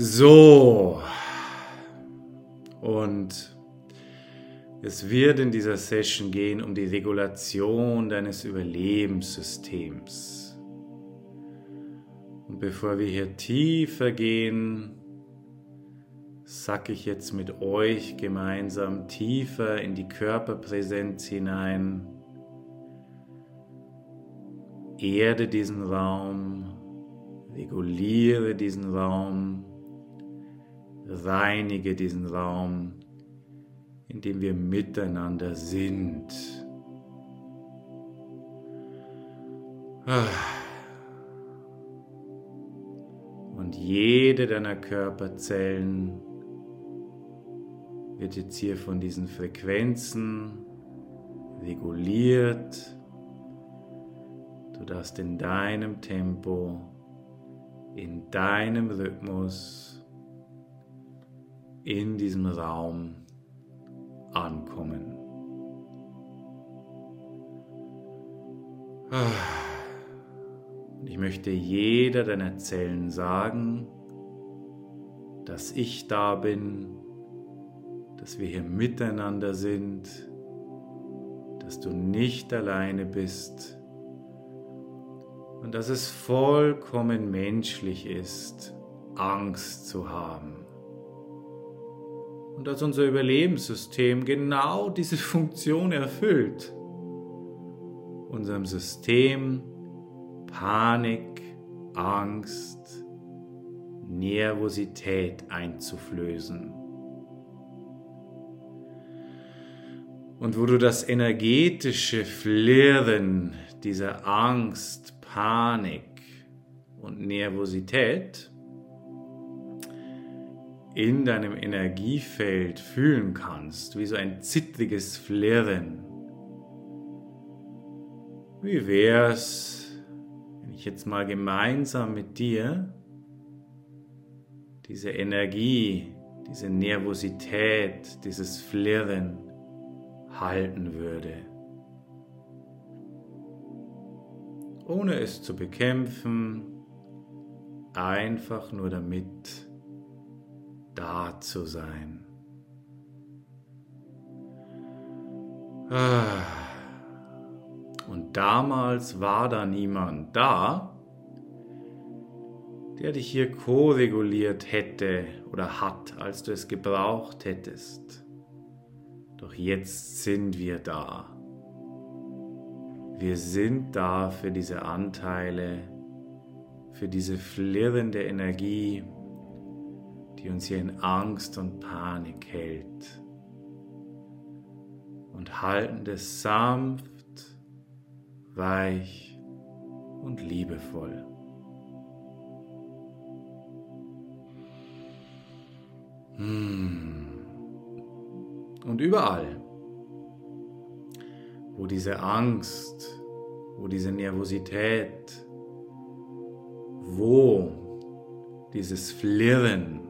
So. Und es wird in dieser Session gehen um die Regulation deines Überlebenssystems. Und bevor wir hier tiefer gehen, sacke ich jetzt mit euch gemeinsam tiefer in die Körperpräsenz hinein. Erde diesen Raum, reguliere diesen Raum, reinige diesen Raum, in dem wir miteinander sind. Und jede deiner Körperzellen wird jetzt hier von diesen Frequenzen reguliert. Du darfst in deinem Tempo, in deinem Rhythmus, in diesem Raum ankommen. Ich möchte jeder deiner Zellen sagen, dass ich da bin, dass wir hier miteinander sind, dass du nicht alleine bist und dass es vollkommen menschlich ist, Angst zu haben. Und dass unser Überlebenssystem genau diese Funktion erfüllt. Unserem System Panik, Angst, Nervosität einzuflößen. Und wo du das energetische Flirren dieser Angst, Panik und Nervosität in deinem Energiefeld fühlen kannst, wie so ein zittriges Flirren. Wie wär's, wenn ich jetzt mal gemeinsam mit dir diese Energie, diese Nervosität, dieses Flirren halten würde. Ohne es zu bekämpfen, einfach nur damit da zu sein. Ah. Und damals war da niemand da, der dich hier ko-reguliert hätte oder hat, als du es gebraucht hättest. Doch jetzt sind wir da. Wir sind da für diese Anteile, für diese flirrende Energie, die uns hier in Angst und Panik hält. Und halten es sanft, weich und liebevoll. Hmm. Und überall, wo diese Angst, wo diese Nervosität, wo dieses Flirren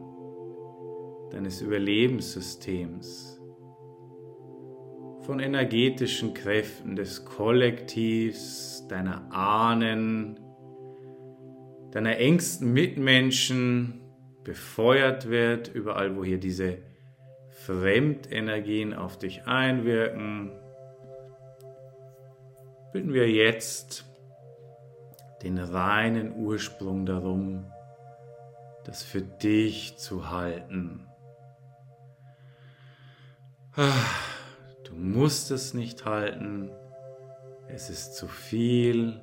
deines Überlebenssystems von energetischen Kräften des Kollektivs, deiner Ahnen, deiner engsten Mitmenschen befeuert wird, überall wo hier diese Fremdenergien auf dich einwirken, bitten wir jetzt den reinen Ursprung darum, das für dich zu halten. Du musst es nicht halten, es ist zu viel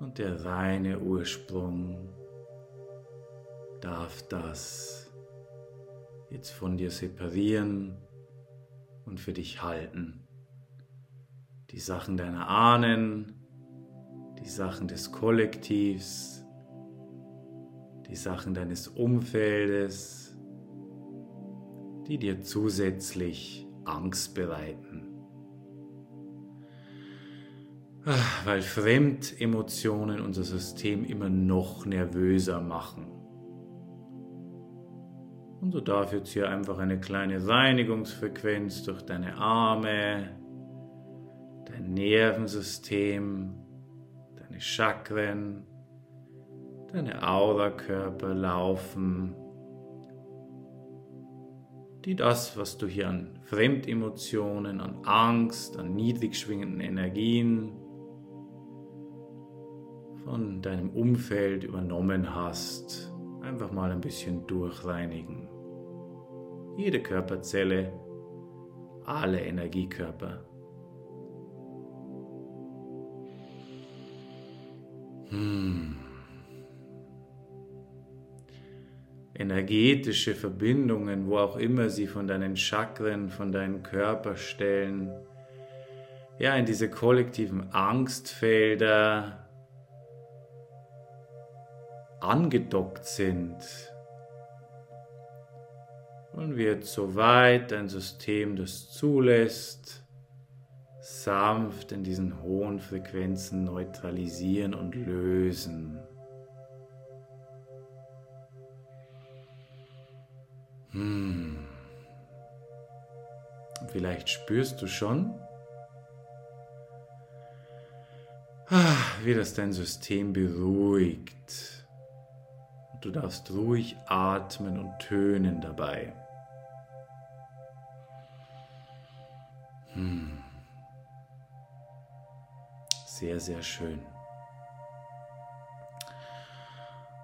und der reine Ursprung darf das jetzt von dir separieren und für dich halten. Die Sachen deiner Ahnen, die Sachen des Kollektivs, die Sachen deines Umfeldes, die dir zusätzlich Angst bereiten. Ah, weil Fremdemotionen unser System immer noch nervöser machen. Und so darf jetzt hier einfach eine kleine Reinigungsfrequenz durch deine Arme, dein Nervensystem, deine Chakren, deine Aurakörper laufen, die das, was du hier an Fremdemotionen, an Angst, an niedrig schwingenden Energien von deinem Umfeld übernommen hast, einfach mal ein bisschen durchreinigen. Jede Körperzelle, alle Energiekörper. Hm. Energetische Verbindungen, wo auch immer sie von deinen Chakren, von deinen Körperstellen, ja, in diese kollektiven Angstfelder angedockt sind. Und wird soweit dein System das zulässt, sanft in diesen hohen Frequenzen neutralisieren und lösen. Hm. Vielleicht spürst du schon, ah, wie das dein System beruhigt. Du darfst ruhig atmen und tönen dabei. Hm. Sehr, sehr schön.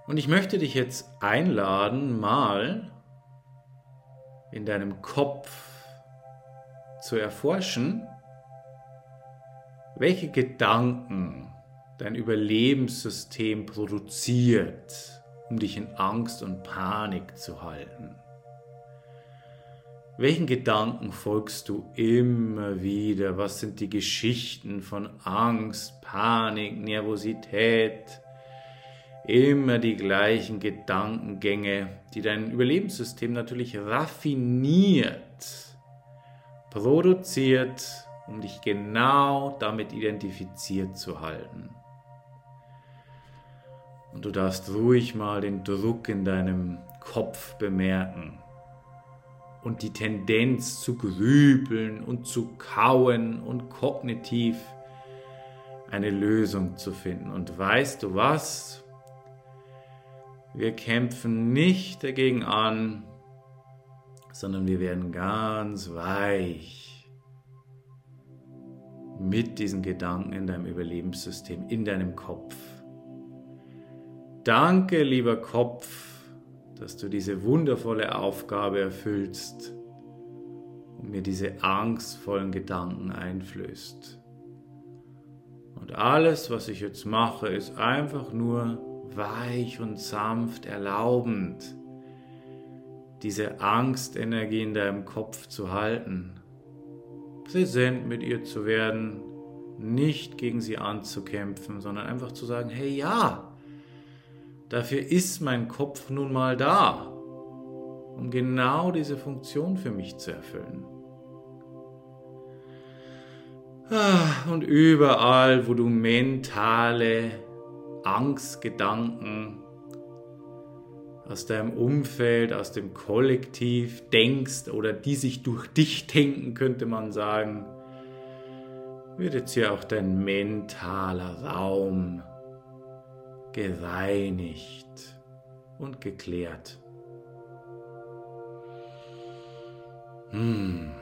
Und ich möchte dich jetzt einladen, mal in deinem Kopf zu erforschen, welche Gedanken dein Überlebenssystem produziert, um dich in Angst und Panik zu halten. Welchen Gedanken folgst du immer wieder? Was sind die Geschichten von Angst, Panik, Nervosität? Immer die gleichen Gedankengänge, die dein Überlebenssystem natürlich raffiniert produziert, um dich genau damit identifiziert zu halten. Und du darfst ruhig mal den Druck in deinem Kopf bemerken und die Tendenz zu grübeln und zu kauen und kognitiv eine Lösung zu finden. Und weißt du was? Wir kämpfen nicht dagegen an, sondern wir werden ganz weich mit diesen Gedanken in deinem Überlebenssystem, in deinem Kopf. Danke, lieber Kopf, dass du diese wundervolle Aufgabe erfüllst und mir diese angstvollen Gedanken einflößt. Und alles, was ich jetzt mache, ist einfach nur weich und sanft erlaubend, diese Angstenergie in deinem Kopf zu halten, präsent mit ihr zu werden, nicht gegen sie anzukämpfen, sondern einfach zu sagen, hey ja, Dafür ist mein Kopf nun mal da, um genau diese Funktion für mich zu erfüllen. Ah, und überall, wo du mentale Angstgedanken aus deinem Umfeld, aus dem Kollektiv denkst oder die sich durch dich denken, könnte man sagen, wird jetzt hier auch dein mentaler Raum gereinigt und geklärt. Hm.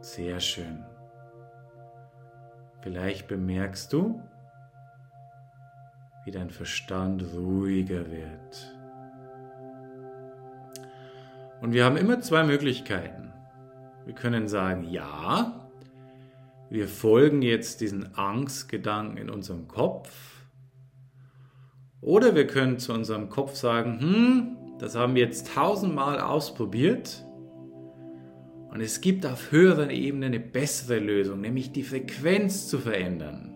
Sehr schön. Vielleicht bemerkst du, wie dein Verstand ruhiger wird. Und wir haben immer zwei Möglichkeiten. Wir können sagen, ja, wir folgen jetzt diesen Angstgedanken in unserem Kopf oder wir können zu unserem Kopf sagen, hm, das haben wir jetzt tausendmal ausprobiert und es gibt auf höherer Ebene eine bessere Lösung, nämlich die Frequenz zu verändern.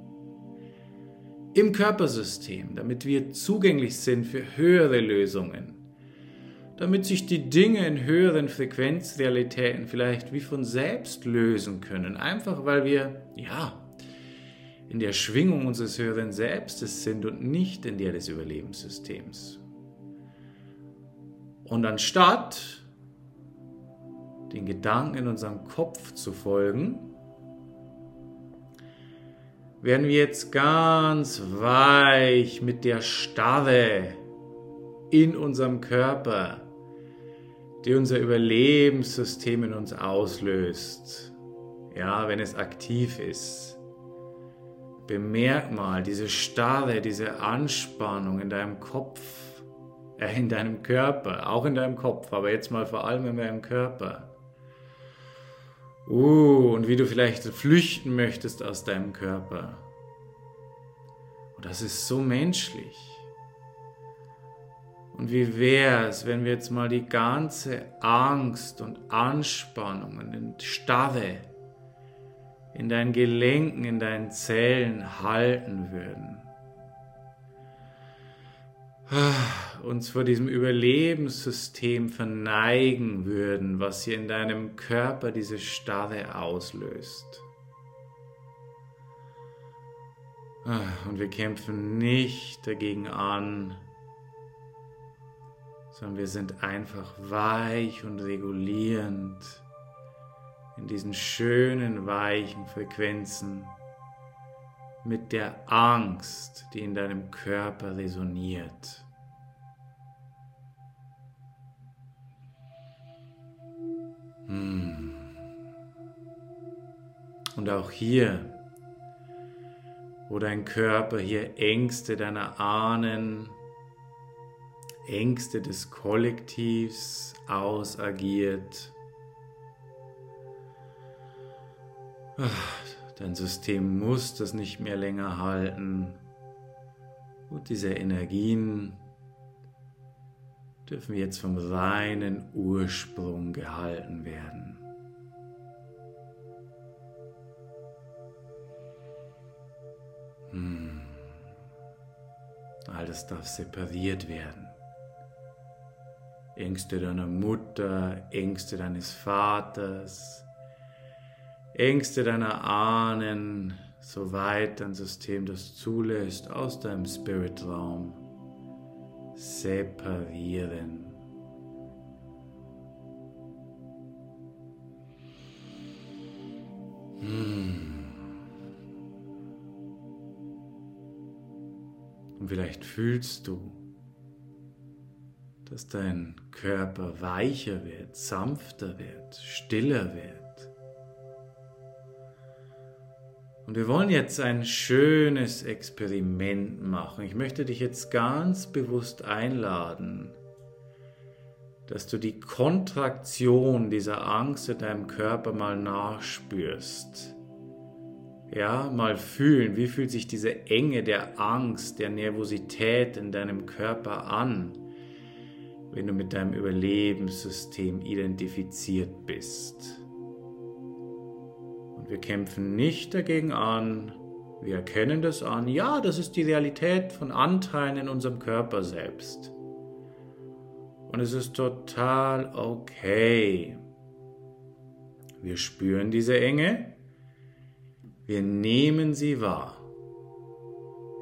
Im Körpersystem, damit wir zugänglich sind für höhere Lösungen. Damit sich die Dinge in höheren Frequenzrealitäten vielleicht wie von selbst lösen können. Einfach weil wir, ja, in der Schwingung unseres höheren Selbstes sind und nicht in der des Überlebenssystems. Und anstatt den Gedanken in unserem Kopf zu folgen, werden wir jetzt ganz weich mit der Starre in unserem Körper, die unser Überlebenssystem in uns auslöst. Ja, wenn es aktiv ist. Bemerk mal diese Starre, diese Anspannung in deinem Kopf, äh, in deinem Körper, auch in deinem Kopf, aber jetzt mal vor allem in deinem Körper. Uh, und wie du vielleicht flüchten möchtest aus deinem Körper. Und das ist so menschlich. Und wie wäre es, wenn wir jetzt mal die ganze Angst und Anspannung und Starre in deinen Gelenken, in deinen Zellen halten würden? Uns vor diesem Überlebenssystem verneigen würden, was hier in deinem Körper diese Starre auslöst. Und wir kämpfen nicht dagegen an, sondern wir sind einfach weich und regulierend in diesen schönen, weichen Frequenzen mit der Angst, die in deinem Körper resoniert. Hm. Und auch hier, wo dein Körper hier Ängste deiner Ahnen, Ängste des Kollektivs ausagiert, Dein System muss das nicht mehr länger halten. Und diese Energien dürfen jetzt vom reinen Ursprung gehalten werden. Hm. All das darf separiert werden. Ängste deiner Mutter, Ängste deines Vaters, Ängste deiner Ahnen, soweit dein System das zulässt, aus deinem Spiritraum separieren. Hm. Und vielleicht fühlst du, dass dein Körper weicher wird, sanfter wird, stiller wird. Und wir wollen jetzt ein schönes Experiment machen. Ich möchte dich jetzt ganz bewusst einladen, dass du die Kontraktion dieser Angst in deinem Körper mal nachspürst. Ja, mal fühlen, wie fühlt sich diese Enge der Angst, der Nervosität in deinem Körper an, wenn du mit deinem Überlebenssystem identifiziert bist. Wir kämpfen nicht dagegen an. Wir erkennen das an. Ja, das ist die Realität von Anteilen in unserem Körper selbst. Und es ist total okay. Wir spüren diese Enge. Wir nehmen sie wahr.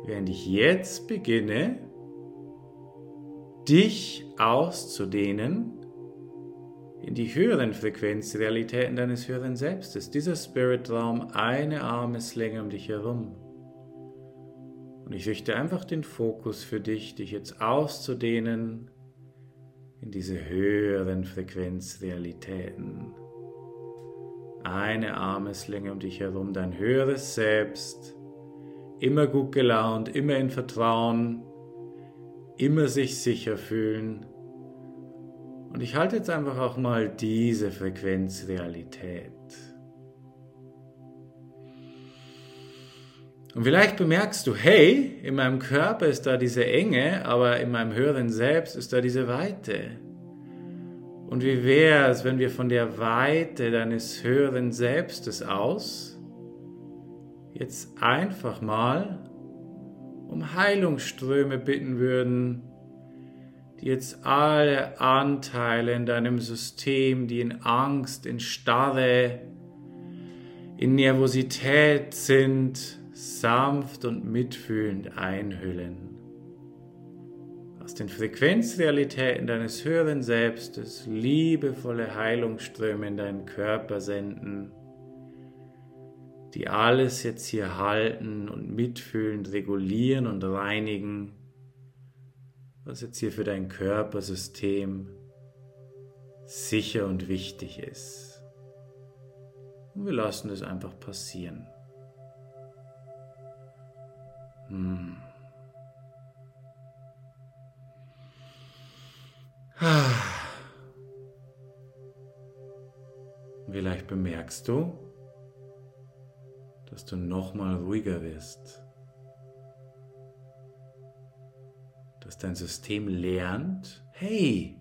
Während ich jetzt beginne, dich auszudehnen in die höheren Frequenzrealitäten deines höheren Selbstes. Dieser Spiritraum eine Armeslänge um dich herum. Und ich richte einfach den Fokus für dich, dich jetzt auszudehnen in diese höheren Frequenzrealitäten. Eine Armeslänge um dich herum, dein höheres Selbst, immer gut gelaunt, immer in Vertrauen, immer sich sicher fühlen und ich halte jetzt einfach auch mal diese Frequenzrealität. Und vielleicht bemerkst du, hey, in meinem Körper ist da diese Enge, aber in meinem höheren Selbst ist da diese Weite. Und wie wäre es, wenn wir von der Weite deines höheren Selbstes aus jetzt einfach mal um Heilungsströme bitten würden, die jetzt alle Anteile in deinem System, die in Angst, in Starre, in Nervosität sind, sanft und mitfühlend einhüllen. Aus den Frequenzrealitäten deines höheren Selbstes liebevolle Heilungsströme in deinen Körper senden, die alles jetzt hier halten und mitfühlen, regulieren und reinigen, was jetzt hier für dein Körpersystem sicher und wichtig ist. Und wir lassen es einfach passieren. Hm. Vielleicht bemerkst du, dass du nochmal ruhiger wirst. Dass dein System lernt, hey,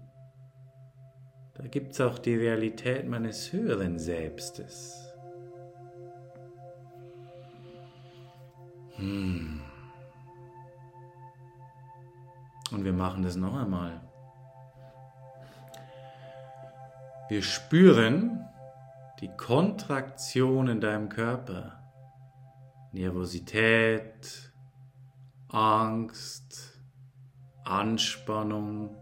da gibt es auch die Realität meines höheren Selbstes. Hm. Und wir machen das noch einmal. Wir spüren die Kontraktion in deinem Körper. Nervosität, Angst, Anspannung,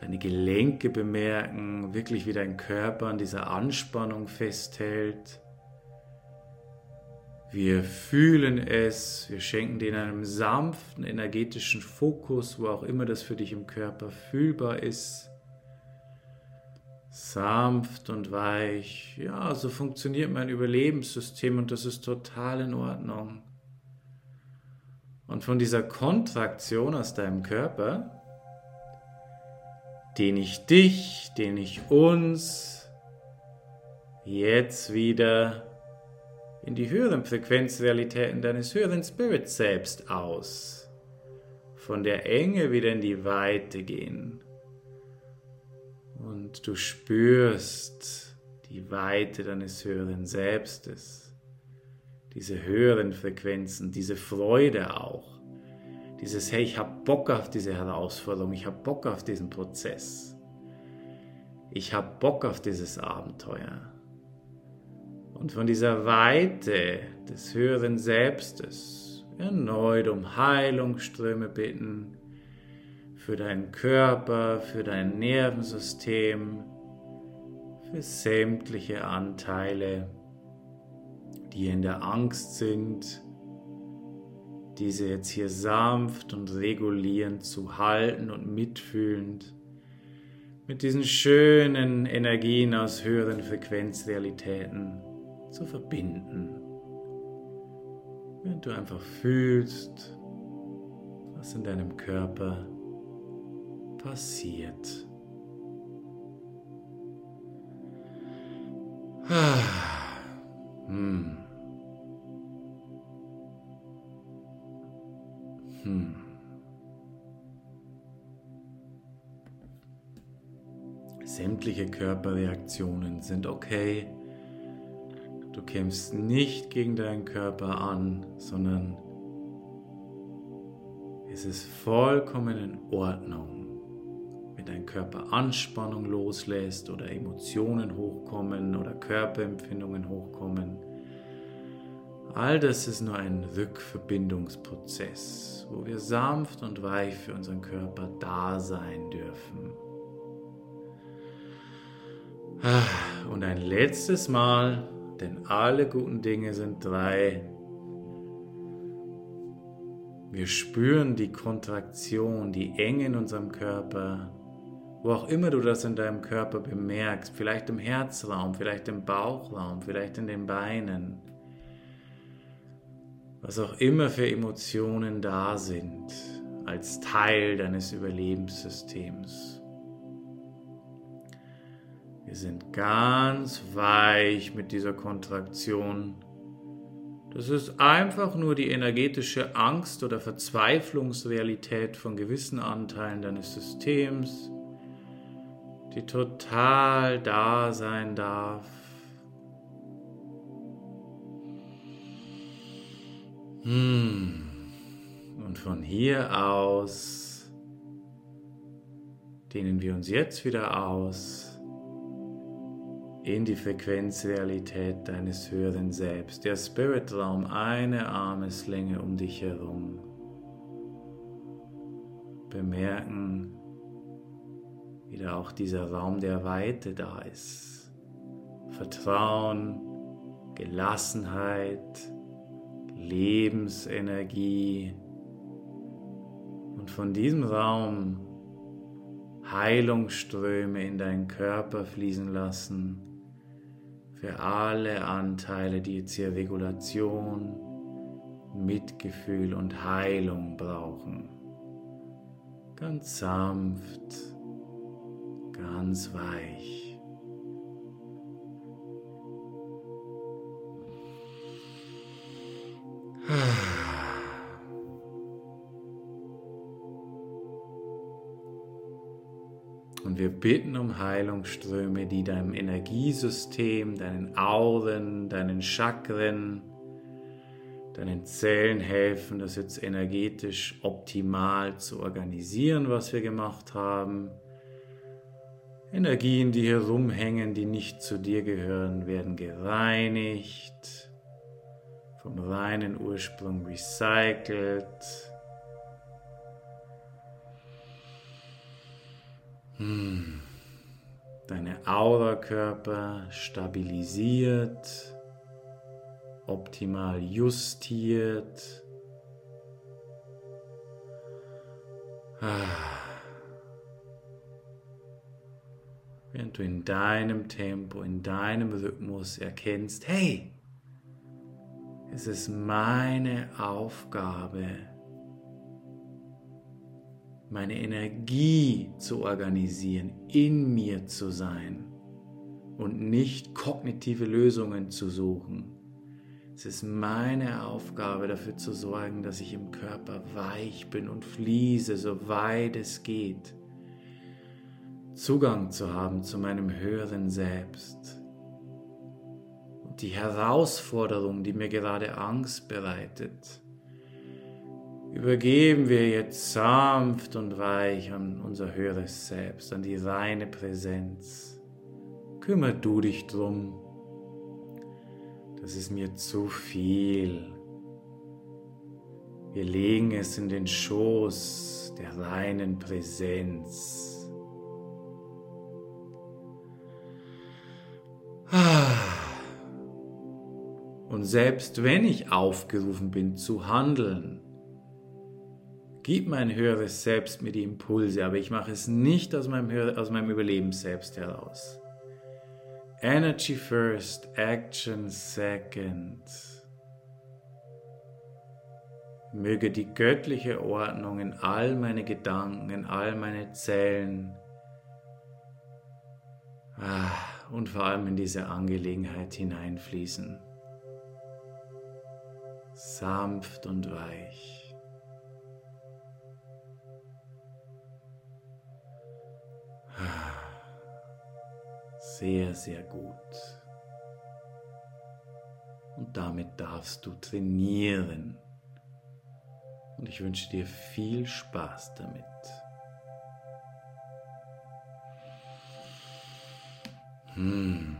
deine Gelenke bemerken, wirklich wie dein Körper an dieser Anspannung festhält. Wir fühlen es, wir schenken dir einem sanften energetischen Fokus, wo auch immer das für dich im Körper fühlbar ist. Sanft und weich. Ja, so funktioniert mein Überlebenssystem und das ist total in Ordnung. Und von dieser Kontraktion aus deinem Körper den ich dich, den ich uns jetzt wieder in die höheren Frequenzrealitäten deines höheren Spirits selbst aus. Von der Enge wieder in die Weite gehen. Und du spürst die Weite deines höheren Selbstes. Diese höheren Frequenzen, diese Freude auch dieses, hey, ich habe Bock auf diese Herausforderung, ich habe Bock auf diesen Prozess. Ich habe Bock auf dieses Abenteuer. Und von dieser Weite des höheren Selbstes erneut um Heilungsströme bitten für deinen Körper, für dein Nervensystem, für sämtliche Anteile, die in der Angst sind, diese jetzt hier sanft und regulierend zu halten und mitfühlend mit diesen schönen Energien aus höheren Frequenzrealitäten zu verbinden. Wenn du einfach fühlst, was in deinem Körper passiert. Ah. Hm. Hm. Sämtliche Körperreaktionen sind okay. Du kämpfst nicht gegen deinen Körper an, sondern es ist vollkommen in Ordnung, wenn dein Körper Anspannung loslässt oder Emotionen hochkommen oder Körperempfindungen hochkommen. All das ist nur ein Rückverbindungsprozess, wo wir sanft und weich für unseren Körper da sein dürfen. Ah, und ein letztes Mal, denn alle guten Dinge sind drei. Wir spüren die Kontraktion, die Enge in unserem Körper, wo auch immer du das in deinem Körper bemerkst, vielleicht im Herzraum, vielleicht im Bauchraum, vielleicht in den Beinen was auch immer für Emotionen da sind, als Teil deines Überlebenssystems. Wir sind ganz weich mit dieser Kontraktion. Das ist einfach nur die energetische Angst oder Verzweiflungsrealität von gewissen Anteilen deines Systems, die total da sein darf Hm. Und von hier aus dehnen wir uns jetzt wieder aus in die Frequenzrealität deines höheren Selbst. Der Spiritraum eine Armeslänge um dich herum. Bemerken, wie da auch dieser Raum der Weite da ist. Vertrauen Gelassenheit, Lebensenergie und von diesem Raum Heilungsströme in deinen Körper fließen lassen für alle Anteile, die jetzt hier Regulation, Mitgefühl und Heilung brauchen. Ganz sanft, ganz weich. Und wir bitten um Heilungsströme, die deinem Energiesystem, deinen Auren, deinen Chakren, deinen Zellen helfen, das jetzt energetisch optimal zu organisieren, was wir gemacht haben. Energien, die hier rumhängen, die nicht zu dir gehören, werden gereinigt, vom reinen Ursprung recycelt. Hm. Deine Aurakörper stabilisiert optimal justiert. Während du in deinem Tempo, in deinem Rhythmus erkennst, hey, es ist meine Aufgabe, meine Energie zu organisieren, in mir zu sein und nicht kognitive Lösungen zu suchen. Es ist meine Aufgabe dafür zu sorgen, dass ich im Körper weich bin und fließe, so weit es geht. Zugang zu haben zu meinem höheren Selbst. Und die Herausforderung, die mir gerade Angst bereitet, übergeben wir jetzt sanft und weich an unser höheres Selbst, an die reine Präsenz. Kümmer du dich drum das ist mir zu viel. Wir legen es in den Schoß der reinen Präsenz. Und selbst wenn ich aufgerufen bin zu handeln, gibt mein höheres Selbst mir die Impulse, aber ich mache es nicht aus meinem, aus meinem Überlebensselbst heraus. Energy first, action second. Möge die göttliche Ordnung in all meine Gedanken, in all meine Zellen ah, und vor allem in diese Angelegenheit hineinfließen. Sanft und weich. Sehr, sehr gut. Und damit darfst du trainieren. Und ich wünsche dir viel Spaß damit. Hmm.